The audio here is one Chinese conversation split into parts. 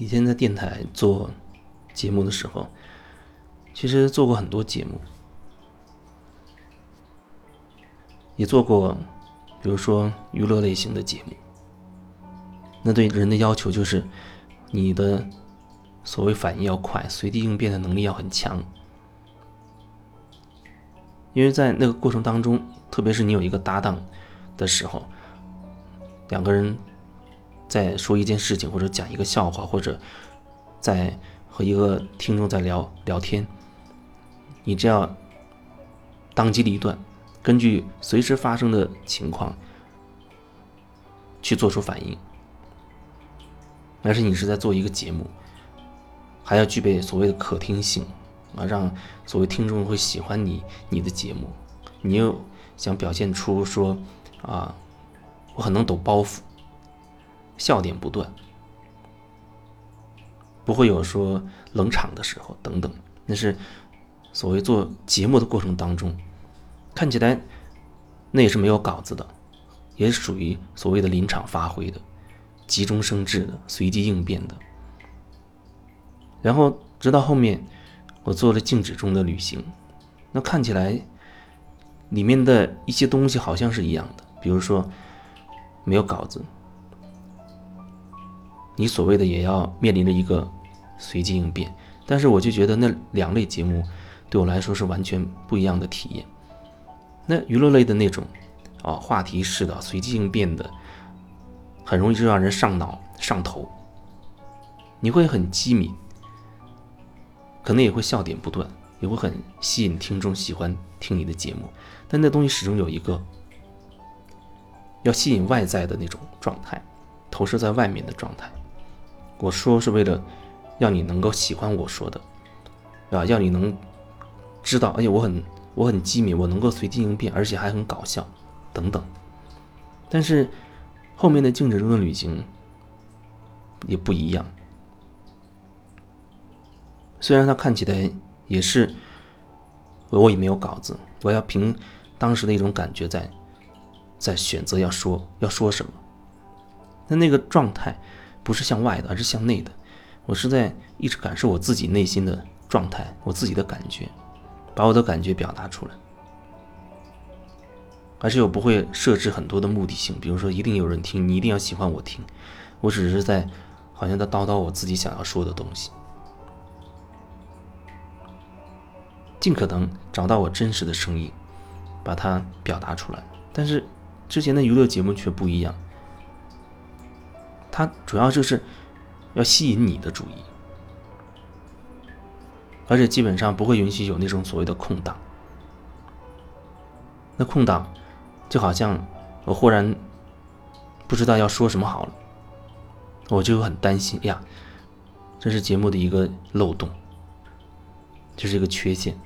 以前在电台做节目的时候，其实做过很多节目，也做过，比如说娱乐类型的节目。那对人的要求就是，你的所谓反应要快，随地应变的能力要很强。因为在那个过程当中，特别是你有一个搭档的时候，两个人。在说一件事情，或者讲一个笑话，或者在和一个听众在聊聊天，你这样当机立断，根据随时发生的情况去做出反应。而是你是在做一个节目，还要具备所谓的可听性啊，让所谓听众会喜欢你你的节目，你又想表现出说啊，我很能抖包袱。笑点不断，不会有说冷场的时候等等。那是所谓做节目的过程当中，看起来那也是没有稿子的，也是属于所谓的临场发挥的、急中生智的、随机应变的。然后直到后面，我做了静止中的旅行，那看起来里面的一些东西好像是一样的，比如说没有稿子。你所谓的也要面临着一个随机应变，但是我就觉得那两类节目对我来说是完全不一样的体验。那娱乐类的那种，啊，话题式的随机应变的，很容易就让人上脑上头，你会很机敏，可能也会笑点不断，也会很吸引听众喜欢听你的节目。但那东西始终有一个要吸引外在的那种状态，投射在外面的状态。我说是为了要你能够喜欢我说的，啊，要你能知道，而且，我很我很机敏，我能够随机应变，而且还很搞笑，等等。但是后面的静止中的旅行也不一样，虽然它看起来也是我也没有稿子，我要凭当时的一种感觉在在选择要说要说什么，那那个状态。不是向外的，而是向内的。我是在一直感受我自己内心的状态，我自己的感觉，把我的感觉表达出来。而且我不会设置很多的目的性，比如说一定有人听，你一定要喜欢我听。我只是在好像在叨叨我自己想要说的东西，尽可能找到我真实的声音，把它表达出来。但是之前的娱乐节目却不一样。它主要就是要吸引你的注意，而且基本上不会允许有那种所谓的空档。那空档就好像我忽然不知道要说什么好了，我就很担心呀，这是节目的一个漏洞，这是一个缺陷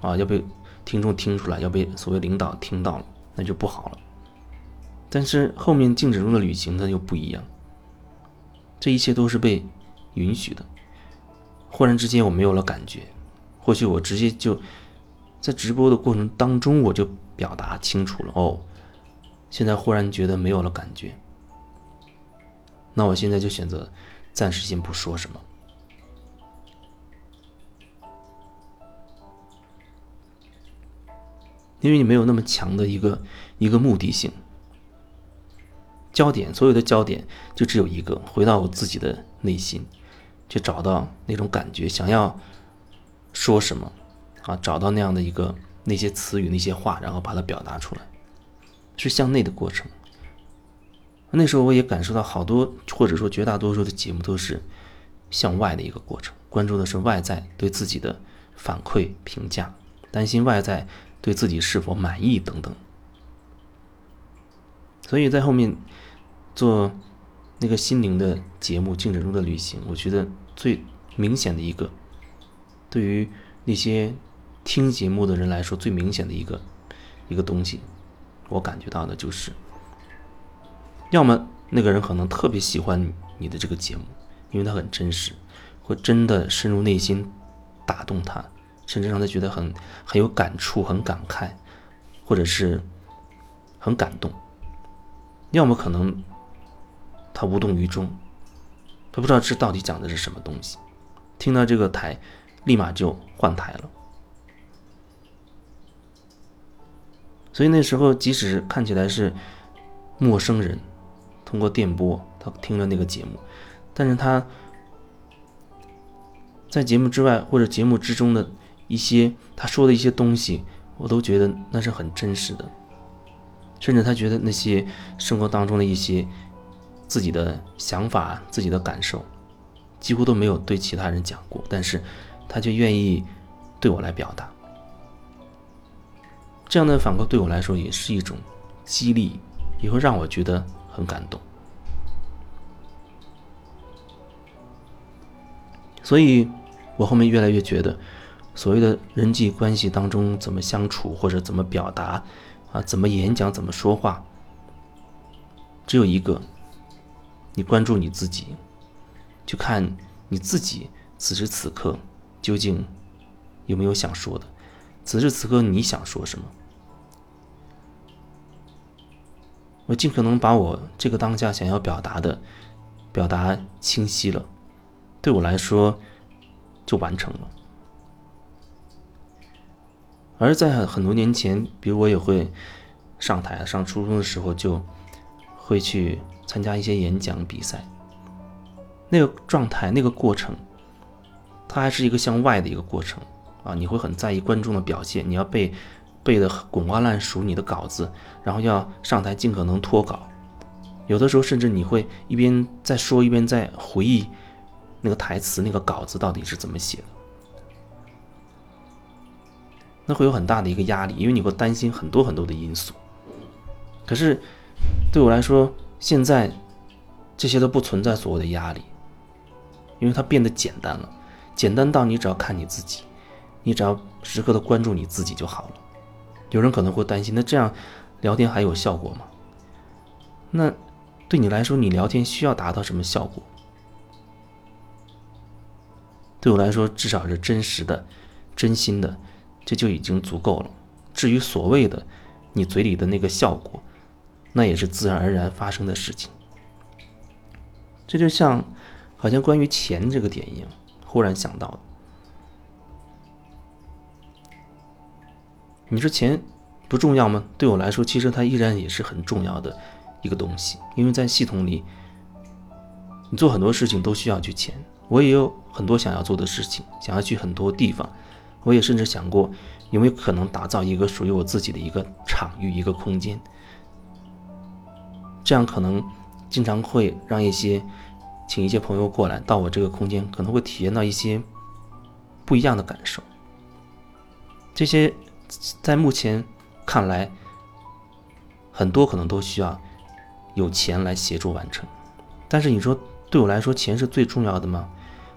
啊，要被听众听出来，要被所谓领导听到了，那就不好了。但是后面静止中的旅行呢又不一样，这一切都是被允许的。忽然之间我没有了感觉，或许我直接就在直播的过程当中我就表达清楚了哦。现在忽然觉得没有了感觉，那我现在就选择暂时先不说什么，因为你没有那么强的一个一个目的性。焦点，所有的焦点就只有一个，回到我自己的内心，去找到那种感觉，想要说什么啊？找到那样的一个那些词语、那些话，然后把它表达出来，是向内的过程。那时候我也感受到好多，或者说绝大多数的节目都是向外的一个过程，关注的是外在对自己的反馈评价，担心外在对自己是否满意等等。所以在后面。做那个心灵的节目《静止中的旅行》，我觉得最明显的一个，对于那些听节目的人来说，最明显的一个一个东西，我感觉到的就是，要么那个人可能特别喜欢你的这个节目，因为他很真实，会真的深入内心打动他，甚至让他觉得很很有感触、很感慨，或者是很感动；要么可能。他无动于衷，他不知道这到底讲的是什么东西，听到这个台，立马就换台了。所以那时候，即使看起来是陌生人，通过电波他听了那个节目，但是他在节目之外或者节目之中的一些他说的一些东西，我都觉得那是很真实的，甚至他觉得那些生活当中的一些自己的想法、自己的感受，几乎都没有对其他人讲过，但是他却愿意对我来表达。这样的反馈对我来说也是一种激励，也会让我觉得很感动。所以，我后面越来越觉得，所谓的人际关系当中怎么相处或者怎么表达，啊，怎么演讲、怎么说话，只有一个，你关注你自己，就看你自己此时此刻究竟有没有想说的。此时此刻你想说什么？我尽可能把我这个当下想要表达的表达清晰了，对我来说就完成了。而在很多年前，比如我也会上台，上初中的时候就会去参加一些演讲比赛，那个状态、那个过程，它还是一个向外的一个过程。啊，你会很在意观众的表现，你要背背的滚瓜烂熟你的稿子，然后要上台尽可能脱稿，有的时候甚至你会一边在说一边在回忆那个台词、那个稿子到底是怎么写的，那会有很大的一个压力，因为你会担心很多很多的因素。可是对我来说，现在这些都不存在所谓的压力，因为它变得简单了，简单到你只要看你自己。你只要时刻的关注你自己就好了。有人可能会担心，那这样聊天还有效果吗？那对你来说，你聊天需要达到什么效果？对我来说，至少是真实的、真心的，这就已经足够了。至于所谓的你嘴里的那个效果，那也是自然而然发生的事情。这就像，好像关于钱这个点一样，忽然想到的。你说钱不重要吗？对我来说，其实它依然也是很重要的一个东西。因为在系统里，你做很多事情都需要去钱。我也有很多想要做的事情，想要去很多地方。我也甚至想过，有没有可能打造一个属于我自己的一个场域、一个空间。这样可能经常会让一些请一些朋友过来到我这个空间，可能会体验到一些不一样的感受。这些。在目前看来，很多可能都需要有钱来协助完成。但是你说对我来说，钱是最重要的吗？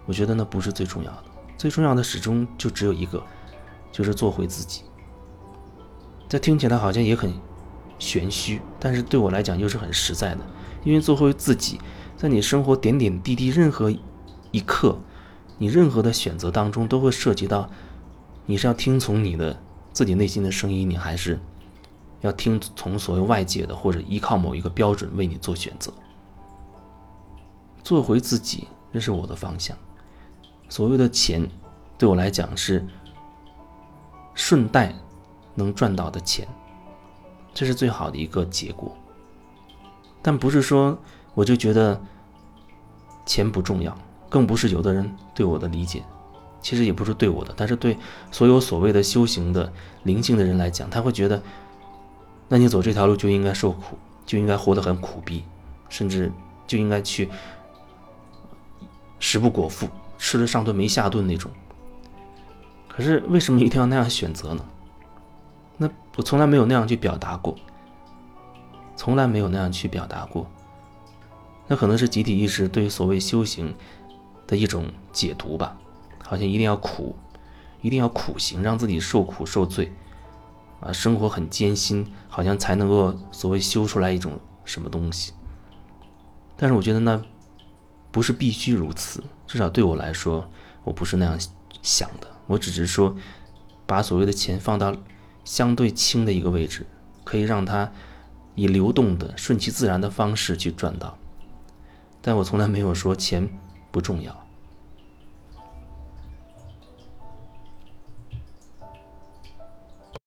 我觉得那不是最重要的。最重要的始终就只有一个，就是做回自己。这听起来好像也很玄虚，但是对我来讲又是很实在的。因为做回自己，在你生活点点滴滴任何一刻，你任何的选择当中，都会涉及到你是要听从你的。自己内心的声音，你还是要听从所谓外界的，或者依靠某一个标准为你做选择。做回自己，这是我的方向。所谓的钱，对我来讲是顺带能赚到的钱，这是最好的一个结果。但不是说我就觉得钱不重要，更不是有的人对我的理解。其实也不是对我的，但是对所有所谓的修行的灵性的人来讲，他会觉得，那你走这条路就应该受苦，就应该活得很苦逼，甚至就应该去食不果腹，吃了上顿没下顿那种。可是为什么一定要那样选择呢？那我从来没有那样去表达过，从来没有那样去表达过。那可能是集体意识对所谓修行的一种解读吧。好像一定要苦，一定要苦行，让自己受苦受罪，啊，生活很艰辛，好像才能够所谓修出来一种什么东西。但是我觉得那不是必须如此，至少对我来说，我不是那样想的。我只是说，把所谓的钱放到相对轻的一个位置，可以让他以流动的、顺其自然的方式去赚到。但我从来没有说钱不重要。